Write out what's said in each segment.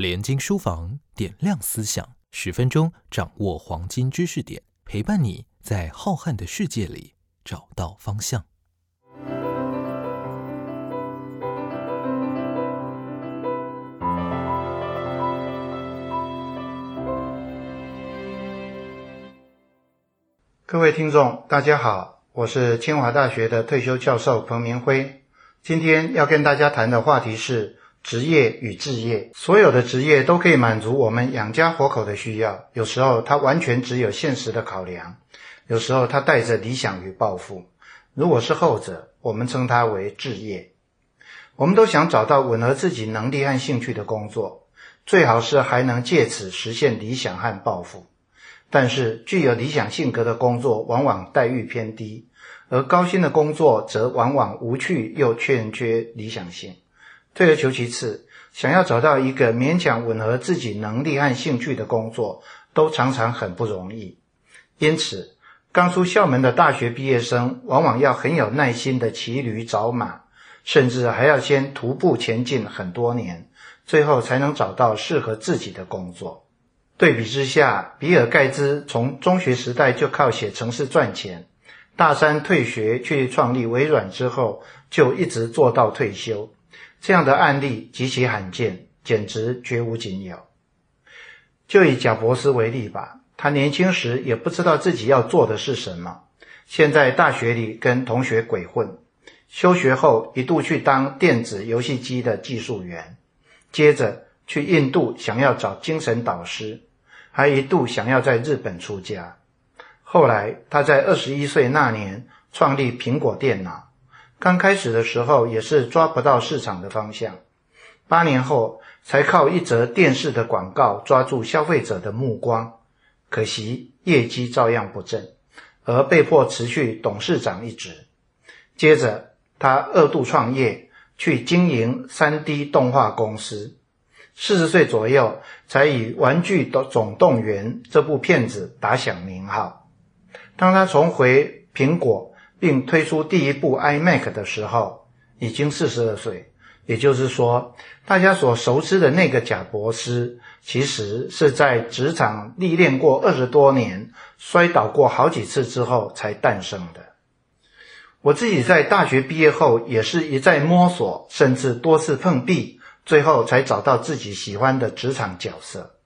联经书房点亮思想，十分钟掌握黄金知识点，陪伴你在浩瀚的世界里找到方向。各位听众，大家好，我是清华大学的退休教授彭明辉。今天要跟大家谈的话题是职业与置业。所有的职业都可以满足我们养家活口的需要，有时候它完全只有现实的考量，有时候它带着理想与抱负。如果是后者，我们称它为置业。我们都想找到吻合自己能力和兴趣的工作，最好是还能借此实现理想和抱负。但是，具有理想性格的工作往往待遇偏低，而高薪的工作则往往无趣又欠缺理想性。退而求其次，想要找到一个勉强吻合自己能力和兴趣的工作，都常常很不容易。因此，刚出校门的大学毕业生往往要很有耐心的骑驴找马，甚至还要先徒步前进很多年，最后才能找到适合自己的工作。对比之下，比尔盖茨从中学时代就靠写程式赚钱，大三退学去创立微软之后，就一直做到退休。这样的案例极其罕见，简直绝无仅有。就以贾伯斯为例吧，他年轻时也不知道自己要做的是什么，现在大学里跟同学鬼混，休学后一度去当电子游戏机的技术员，接着去印度想要找精神导师。还一度想要在日本出家，后来他在二十一岁那年创立苹果电脑。刚开始的时候也是抓不到市场的方向，八年后才靠一则电视的广告抓住消费者的目光，可惜业绩照样不振，而被迫辞去董事长一职。接着他二度创业，去经营三 D 动画公司。四十岁左右，才以《玩具的总动员》这部片子打响名号。当他重回苹果并推出第一部 iMac 的时候，已经四十二岁。也就是说，大家所熟知的那个贾伯斯，其实是在职场历练过二十多年、摔倒过好几次之后才诞生的。我自己在大学毕业后，也是一再摸索，甚至多次碰壁。最后才找到自己喜欢的职场角色。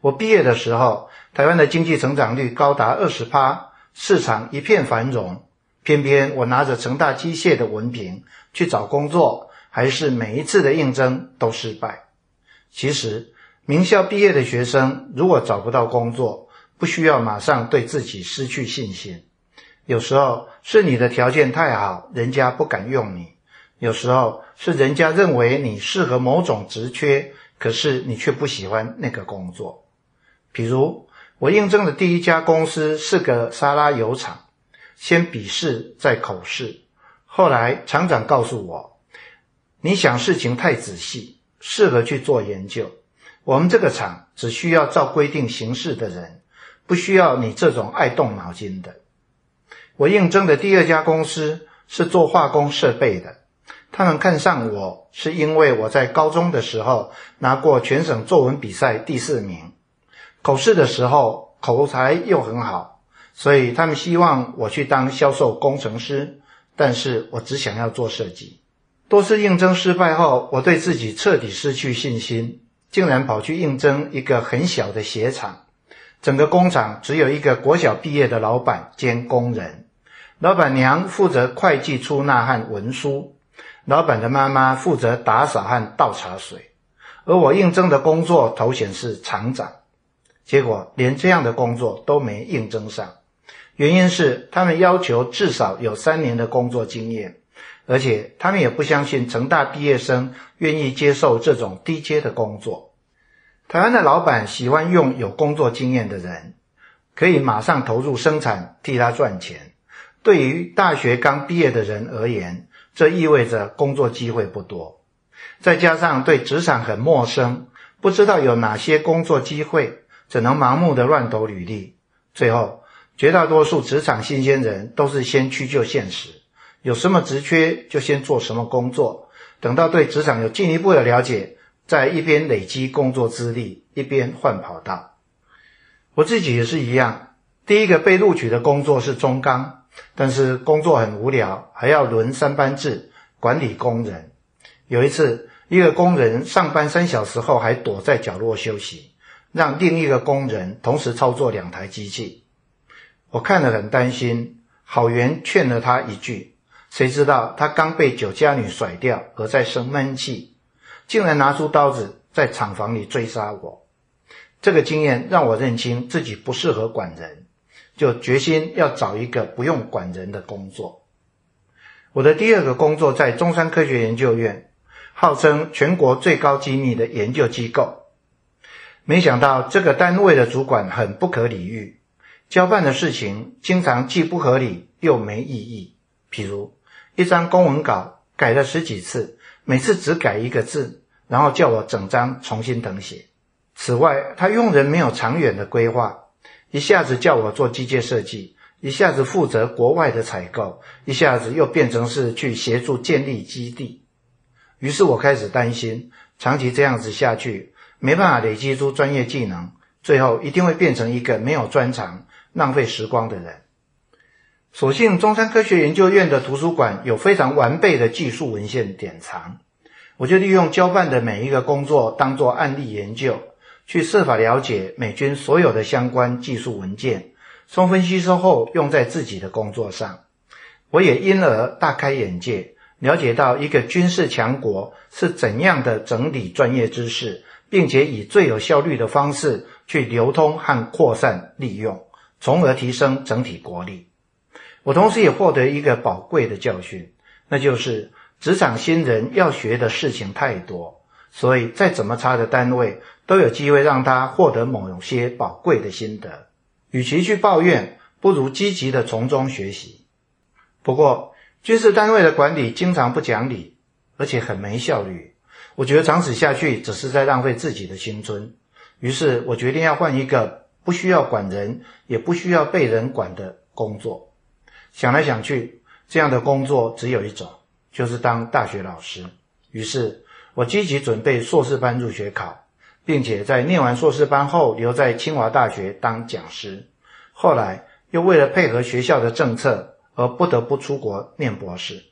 我毕业的时候，台湾的经济成长率高达二十趴，市场一片繁荣。偏偏我拿着成大机械的文凭去找工作，还是每一次的应征都失败。其实，名校毕业的学生如果找不到工作，不需要马上对自己失去信心。有时候是你的条件太好，人家不敢用你。有时候是人家认为你适合某种职缺，可是你却不喜欢那个工作。比如我应征的第一家公司是个沙拉油厂，先笔试再口试，后来厂长告诉我：“你想事情太仔细，适合去做研究。我们这个厂只需要照规定行事的人，不需要你这种爱动脑筋的。”我应征的第二家公司是做化工设备的。他们看上我是因为我在高中的时候拿过全省作文比赛第四名，口试的时候口才又很好，所以他们希望我去当销售工程师。但是我只想要做设计。多次应征失败后，我对自己彻底失去信心，竟然跑去应征一个很小的鞋厂，整个工厂只有一个国小毕业的老板兼工人，老板娘负责会计出纳和文书。老板的妈妈负责打扫和倒茶水，而我应征的工作头衔是厂长，结果连这样的工作都没应征上。原因是他们要求至少有三年的工作经验，而且他们也不相信成大毕业生愿意接受这种低阶的工作。台湾的老板喜欢用有工作经验的人，可以马上投入生产替他赚钱。对于大学刚毕业的人而言，这意味着工作机会不多，再加上对职场很陌生，不知道有哪些工作机会，只能盲目的乱投履历。最后，绝大多数职场新鲜人都是先屈就现实，有什么职缺就先做什么工作，等到对职场有进一步的了解，再一边累积工作资历，一边换跑道。我自己也是一样，第一个被录取的工作是中钢，但是工作很无聊，还要轮三班制管理工人。有一次，一个工人上班三小时后还躲在角落休息，让另一个工人同时操作两台机器。我看了很担心，好言劝了他一句，谁知道他刚被酒家女甩掉，而在生闷气，竟然拿出刀子在厂房里追杀我。这个经验让我认清自己不适合管人，就决心要找一个不用管人的工作。我的第二个工作在中山科学研究院，号称全国最高机密的研究机构。没想到这个单位的主管很不可理喻，交办的事情经常既不合理又没意义。譬如一张公文稿改了十几次，每次只改一个字，然后叫我整张重新誊写。此外，他用人没有长远的规划，一下子叫我做机械设计，一下子负责国外的采购，一下子又变成是去协助建立基地。于是我开始担心，长期这样子下去，没办法累积出专业技能，最后一定会变成一个没有专长、浪费时光的人。所幸中山科学研究院的图书馆有非常完备的技术文献典藏，我就利用交办的每一个工作当做案例研究。去设法了解美军所有的相关技术文件，充分吸收后用在自己的工作上。我也因而大开眼界，了解到一个军事强国是怎样的整理专业知识，并且以最有效率的方式去流通和扩散利用，从而提升整体国力。我同时也获得一个宝贵的教训，那就是职场新人要学的事情太多。所以，再怎么差的单位，都有机会让他获得某些宝贵的心得。与其去抱怨，不如积极的从中学习。不过，军事单位的管理经常不讲理，而且很没效率。我觉得长此下去，只是在浪费自己的青春。于是我决定要换一个不需要管人，也不需要被人管的工作。想来想去，这样的工作只有一种，就是当大学老师。于是。我积极准备硕士班入学考，并且在念完硕士班后留在清华大学当讲师。后来又为了配合学校的政策而不得不出国念博士。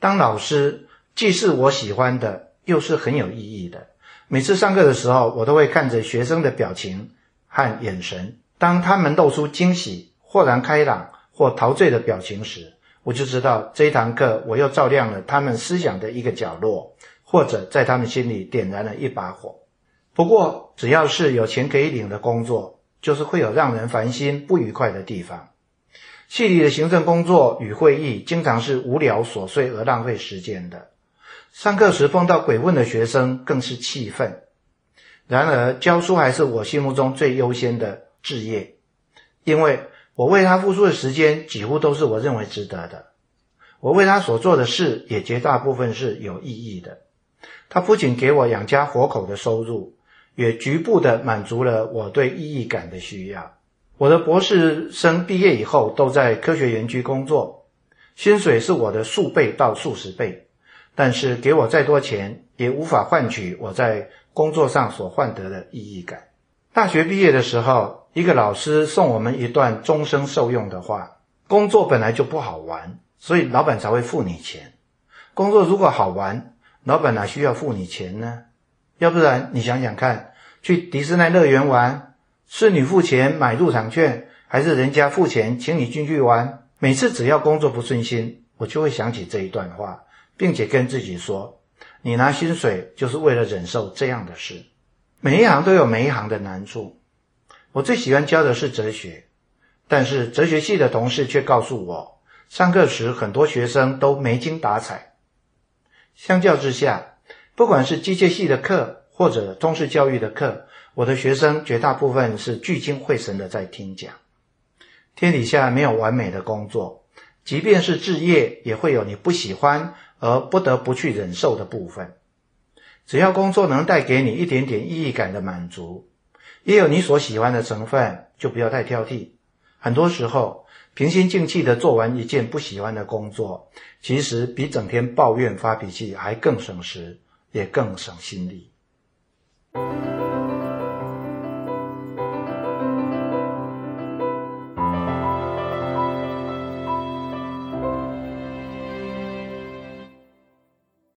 当老师既是我喜欢的，又是很有意义的。每次上课的时候，我都会看着学生的表情和眼神，当他们露出惊喜、豁然开朗或陶醉的表情时，我就知道这一堂课我又照亮了他们思想的一个角落。或者在他们心里点燃了一把火。不过，只要是有钱可以领的工作，就是会有让人烦心不愉快的地方。系里的行政工作与会议经常是无聊琐碎而浪费时间的。上课时碰到鬼问的学生更是气愤。然而，教书还是我心目中最优先的志业，因为我为他付出的时间几乎都是我认为值得的。我为他所做的事也绝大部分是有意义的。他不仅给我养家活口的收入，也局部的满足了我对意义感的需要。我的博士生毕业以后都在科学园区工作，薪水是我的数倍到数十倍，但是给我再多钱也无法换取我在工作上所换得的意义感。大学毕业的时候，一个老师送我们一段终生受用的话：工作本来就不好玩，所以老板才会付你钱。工作如果好玩，老板哪需要付你钱呢？要不然你想想看，去迪士尼乐园玩，是你付钱买入场券，还是人家付钱请你进去玩？每次只要工作不顺心，我就会想起这一段话，并且跟自己说：你拿薪水就是为了忍受这样的事。每一行都有每一行的难处。我最喜欢教的是哲学，但是哲学系的同事却告诉我，上课时很多学生都没精打采。相较之下，不管是机械系的课或者中式教育的课，我的学生绝大部分是聚精会神的在听讲。天底下没有完美的工作，即便是置业，也会有你不喜欢而不得不去忍受的部分。只要工作能带给你一点点意义感的满足，也有你所喜欢的成分，就不要太挑剔。很多时候。平心静气的做完一件不喜欢的工作，其实比整天抱怨发脾气还更省时，也更省心力。